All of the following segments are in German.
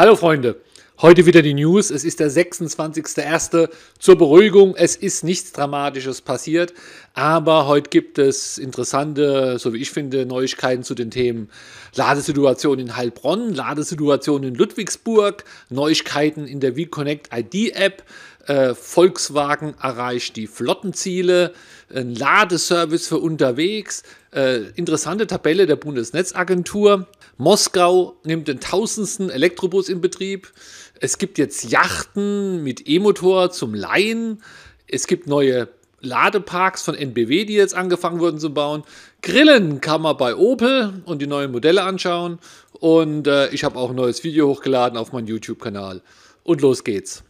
Hallo Freunde, heute wieder die News. Es ist der 26.01. Zur Beruhigung, es ist nichts Dramatisches passiert, aber heute gibt es interessante, so wie ich finde, Neuigkeiten zu den Themen Ladesituation in Heilbronn, Ladesituation in Ludwigsburg, Neuigkeiten in der WeConnect ID App, äh, Volkswagen erreicht die Flottenziele, ein Ladeservice für unterwegs, äh, interessante Tabelle der Bundesnetzagentur. Moskau nimmt den tausendsten Elektrobus in Betrieb. Es gibt jetzt Yachten mit E-Motor zum Leihen. Es gibt neue Ladeparks von NBW, die jetzt angefangen wurden zu bauen. Grillen kann man bei Opel und die neuen Modelle anschauen. Und äh, ich habe auch ein neues Video hochgeladen auf meinen YouTube-Kanal. Und los geht's.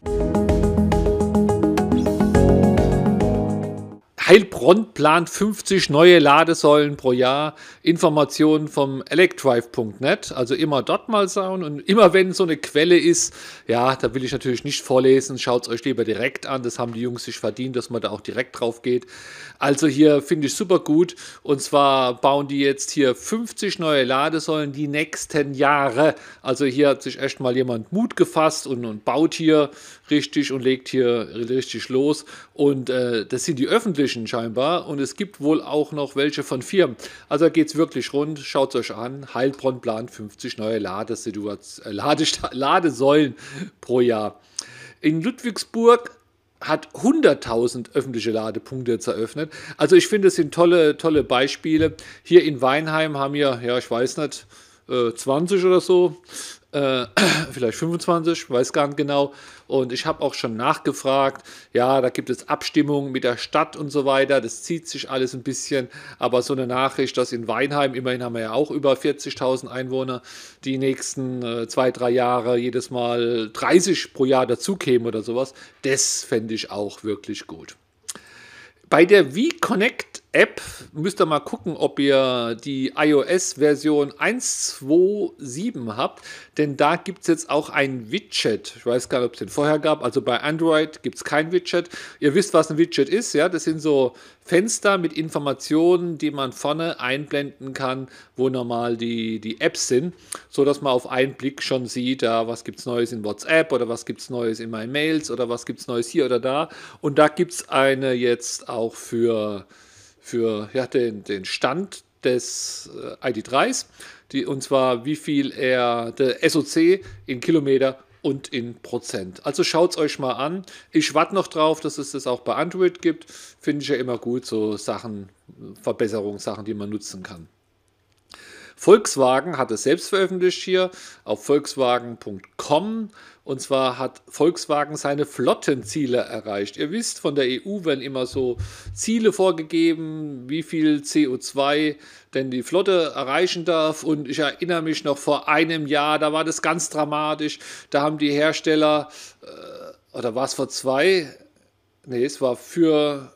Heilbronn plant 50 neue Ladesäulen pro Jahr. Informationen vom electrive.net. Also immer dort mal schauen. Und immer wenn so eine Quelle ist, ja, da will ich natürlich nicht vorlesen. Schaut es euch lieber direkt an. Das haben die Jungs sich verdient, dass man da auch direkt drauf geht. Also hier finde ich super gut. Und zwar bauen die jetzt hier 50 neue Ladesäulen die nächsten Jahre. Also hier hat sich echt mal jemand Mut gefasst und, und baut hier richtig und legt hier richtig los. Und äh, das sind die öffentlichen Menschen scheinbar und es gibt wohl auch noch welche von Firmen. Also geht es wirklich rund. Schaut es euch an. Heilbronn plant 50 neue äh, Ladesäulen pro Jahr. In Ludwigsburg hat 100.000 öffentliche Ladepunkte jetzt eröffnet. Also ich finde, es sind tolle, tolle Beispiele. Hier in Weinheim haben wir, ja, ich weiß nicht, 20 äh, oder so äh, vielleicht 25, weiß gar nicht genau. Und ich habe auch schon nachgefragt, ja, da gibt es Abstimmungen mit der Stadt und so weiter. Das zieht sich alles ein bisschen. Aber so eine Nachricht, dass in Weinheim, immerhin haben wir ja auch über 40.000 Einwohner, die nächsten äh, zwei, drei Jahre jedes Mal 30 pro Jahr dazukämen oder sowas, das fände ich auch wirklich gut. Bei der V-Connect App müsst ihr mal gucken, ob ihr die iOS-Version 1.2.7 habt, denn da gibt es jetzt auch ein Widget. Ich weiß gar nicht, ob es den vorher gab. Also bei Android gibt es kein Widget. Ihr wisst, was ein Widget ist, ja? Das sind so Fenster mit Informationen, die man vorne einblenden kann, wo normal die, die Apps sind, sodass man auf einen Blick schon sieht, ja, was gibt es Neues in WhatsApp oder was gibt es Neues in meinen Mails oder was gibt es Neues hier oder da. Und da gibt es eine jetzt auch für für ja, den, den Stand des äh, ID3s, die, und zwar wie viel er der SOC in Kilometer und in Prozent. Also schaut es euch mal an. Ich warte noch drauf, dass es das auch bei Android gibt. Finde ich ja immer gut, so Sachen, Verbesserungssachen, die man nutzen kann. Volkswagen hat es selbst veröffentlicht hier auf volkswagen.com. Und zwar hat Volkswagen seine Flottenziele erreicht. Ihr wisst, von der EU werden immer so Ziele vorgegeben, wie viel CO2 denn die Flotte erreichen darf. Und ich erinnere mich noch vor einem Jahr, da war das ganz dramatisch. Da haben die Hersteller, äh, oder war es vor zwei? Nee, es war für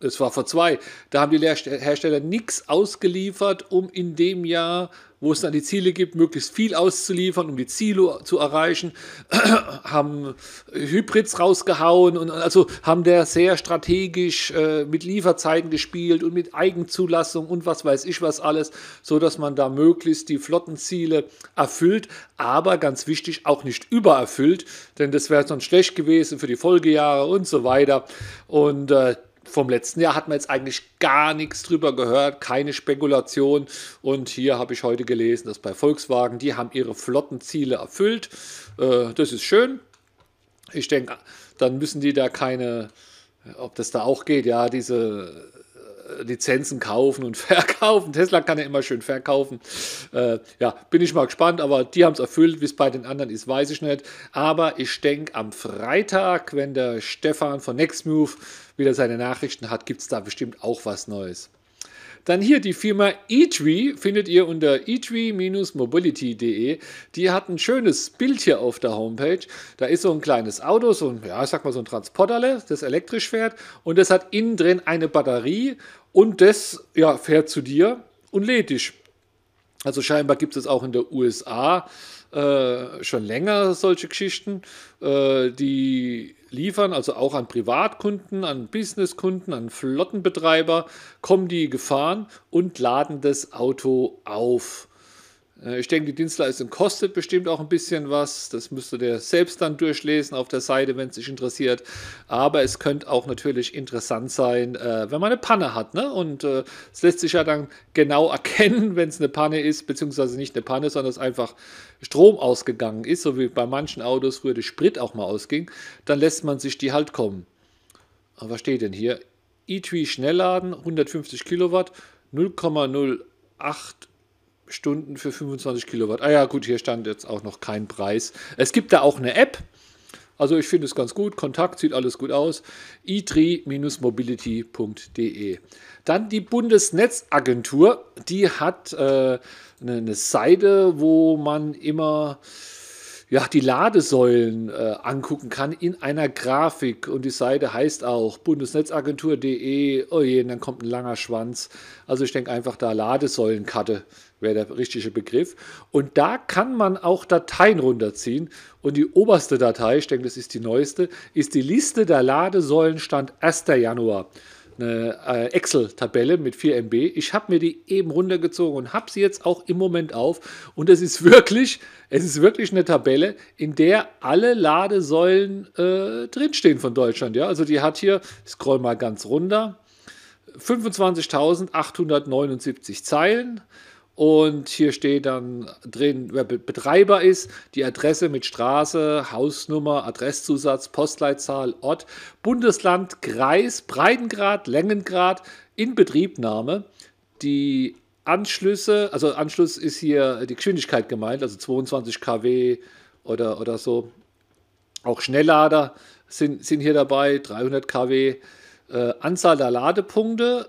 es war vor zwei, da haben die Hersteller nichts ausgeliefert, um in dem Jahr, wo es dann die Ziele gibt, möglichst viel auszuliefern, um die Ziele zu erreichen, haben Hybrids rausgehauen und also haben der sehr strategisch äh, mit Lieferzeiten gespielt und mit Eigenzulassung und was weiß ich was alles, so dass man da möglichst die Flottenziele erfüllt, aber ganz wichtig auch nicht übererfüllt, denn das wäre sonst schlecht gewesen für die Folgejahre und so weiter. Und äh, vom letzten Jahr hat man jetzt eigentlich gar nichts drüber gehört, keine Spekulation. Und hier habe ich heute gelesen, dass bei Volkswagen, die haben ihre Flottenziele erfüllt. Äh, das ist schön. Ich denke, dann müssen die da keine, ob das da auch geht, ja, diese Lizenzen kaufen und verkaufen. Tesla kann ja immer schön verkaufen. Äh, ja, bin ich mal gespannt, aber die haben es erfüllt. Wie es bei den anderen ist, weiß ich nicht. Aber ich denke, am Freitag, wenn der Stefan von Nextmove wieder seine Nachrichten hat, gibt es da bestimmt auch was Neues. Dann hier die Firma eTree findet ihr unter eTree-mobility.de. Die hat ein schönes Bild hier auf der Homepage. Da ist so ein kleines Auto, so ein, ja, ich sag mal so ein Transporterle, das elektrisch fährt und das hat innen drin eine Batterie und das ja, fährt zu dir und lädt dich. Also scheinbar gibt es auch in der USA äh, schon länger solche Geschichten, äh, die liefern, also auch an Privatkunden, an Businesskunden, an Flottenbetreiber, kommen die gefahren und laden das Auto auf. Äh, ich denke, die Dienstleistung kostet bestimmt auch ein bisschen was. Das müsste der selbst dann durchlesen auf der Seite, wenn es sich interessiert. Aber es könnte auch natürlich interessant sein, äh, wenn man eine Panne hat. Ne? Und äh, es lässt sich ja dann genau erkennen, wenn es eine Panne ist, beziehungsweise nicht eine Panne, sondern es einfach Strom ausgegangen ist, so wie bei manchen Autos früher der Sprit auch mal ausging. Dann lässt man sich die halt kommen. Aber was steht denn hier? E-Tree Schnellladen, 150 Kilowatt, 0,08 Stunden für 25 Kilowatt. Ah ja, gut, hier stand jetzt auch noch kein Preis. Es gibt da auch eine App. Also ich finde es ganz gut. Kontakt sieht alles gut aus. i3-mobility.de. Dann die Bundesnetzagentur. Die hat äh, eine Seite, wo man immer ja, die Ladesäulen äh, angucken kann in einer Grafik. Und die Seite heißt auch bundesnetzagentur.de. Oh je, und dann kommt ein langer Schwanz. Also ich denke einfach da Ladesäulenkarte wäre der richtige Begriff. Und da kann man auch Dateien runterziehen. Und die oberste Datei, ich denke, das ist die neueste, ist die Liste der Ladesäulen Stand 1. Januar. Eine äh, Excel-Tabelle mit 4 MB. Ich habe mir die eben runtergezogen und habe sie jetzt auch im Moment auf. Und es ist wirklich, es ist wirklich eine Tabelle, in der alle Ladesäulen äh, drinstehen von Deutschland. Ja? Also die hat hier, ich scroll mal ganz runter, 25.879 Zeilen. Und hier steht dann drin, wer Betreiber ist, die Adresse mit Straße, Hausnummer, Adresszusatz, Postleitzahl, Ort, Bundesland, Kreis, Breitengrad, Längengrad, Inbetriebnahme, die Anschlüsse, also Anschluss ist hier die Geschwindigkeit gemeint, also 22 kW oder, oder so. Auch Schnelllader sind, sind hier dabei, 300 kW. Äh, Anzahl der Ladepunkte,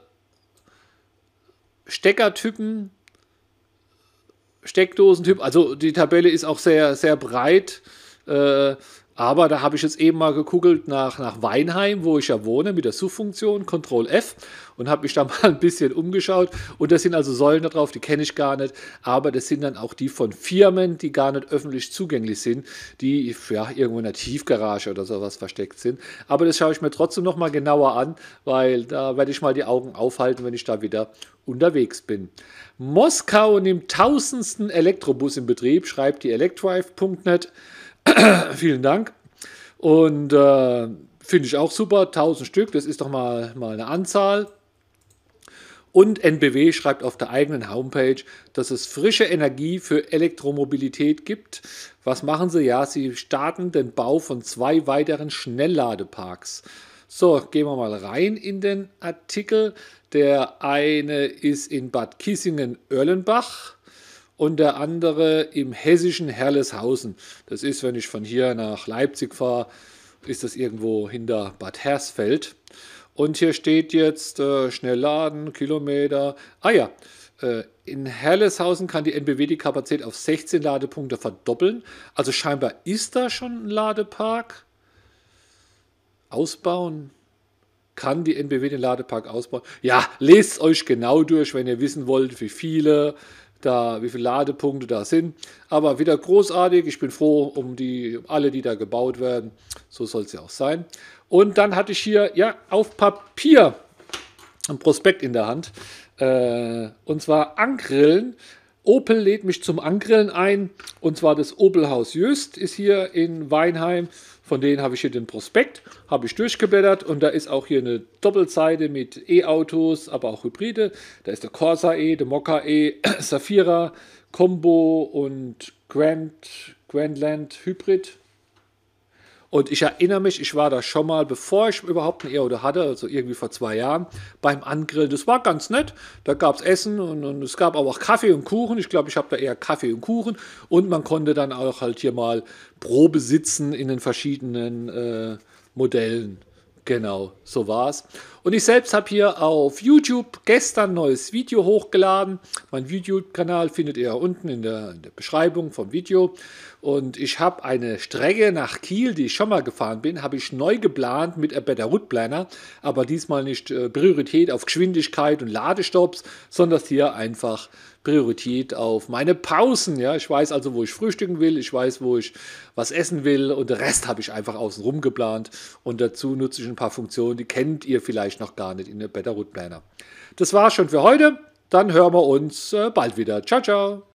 Steckertypen, Steckdosentyp. Also die Tabelle ist auch sehr, sehr breit. Äh, aber da habe ich jetzt eben mal gegoogelt nach, nach Weinheim, wo ich ja wohne, mit der Suchfunktion, Ctrl F und habe mich da mal ein bisschen umgeschaut. Und da sind also Säulen da drauf, die kenne ich gar nicht. Aber das sind dann auch die von Firmen, die gar nicht öffentlich zugänglich sind, die ja, irgendwo in der Tiefgarage oder sowas versteckt sind. Aber das schaue ich mir trotzdem nochmal genauer an, weil da werde ich mal die Augen aufhalten, wenn ich da wieder unterwegs bin. Moskau nimmt tausendsten Elektrobus in Betrieb, schreibt die electrive.net. Vielen Dank. Und äh, finde ich auch super, 1000 Stück, das ist doch mal, mal eine Anzahl. Und NBW schreibt auf der eigenen Homepage, dass es frische Energie für Elektromobilität gibt. Was machen sie? Ja, sie starten den Bau von zwei weiteren Schnellladeparks. So, gehen wir mal rein in den Artikel. Der eine ist in Bad Kissingen-Erlenbach und der andere im hessischen Herleshausen. Das ist, wenn ich von hier nach Leipzig fahre, ist das irgendwo hinter Bad Hersfeld. Und hier steht jetzt äh, schnell laden, Kilometer. Ah ja, äh, in Herleshausen kann die NBW die Kapazität auf 16 Ladepunkte verdoppeln. Also scheinbar ist da schon ein Ladepark. Ausbauen. Kann die NBW den Ladepark ausbauen? Ja, lest euch genau durch, wenn ihr wissen wollt, wie viele da, wie viele Ladepunkte da sind. Aber wieder großartig. Ich bin froh um die, alle, die da gebaut werden. So soll es ja auch sein. Und dann hatte ich hier, ja, auf Papier ein Prospekt in der Hand. Äh, und zwar Angrillen. Opel lädt mich zum Angrillen ein. Und zwar das Opelhaus Jöst ist hier in Weinheim. Von denen habe ich hier den Prospekt, habe ich durchgeblättert und da ist auch hier eine Doppelseite mit E-Autos, aber auch Hybride. Da ist der Corsa E, der Mokka E, Safira, Combo und Grand, Grandland Hybrid. Und ich erinnere mich, ich war da schon mal, bevor ich überhaupt ein E-Auto hatte, also irgendwie vor zwei Jahren, beim Angrillen. Das war ganz nett. Da gab es Essen und, und, es gab aber auch Kaffee und Kuchen. Ich glaube, ich habe da eher Kaffee und Kuchen. Und man konnte dann auch halt hier mal Probe sitzen in den verschiedenen äh, Modellen. Genau, so war's. Und ich selbst habe hier auf YouTube gestern ein neues Video hochgeladen. Mein YouTube-Kanal findet ihr unten in der, in der, Beschreibung vom Video. Und ich habe eine Strecke nach Kiel, die ich schon mal gefahren bin, habe ich neu geplant mit einem Better Route Planner, aber diesmal nicht äh, Priorität auf Geschwindigkeit und Ladestops, sondern hier einfach Priorität auf meine Pausen. Ja, ich weiß also, wo ich frühstücken will, ich weiß, wo ich was essen will und den Rest habe ich einfach außen rum geplant und dazu nutze ich ein paar Funktionen, die kennt ihr vielleicht noch gar nicht in der Better Route Planner. Das war's schon für heute. Dann hören wir uns äh, bald wieder. Ciao, ciao.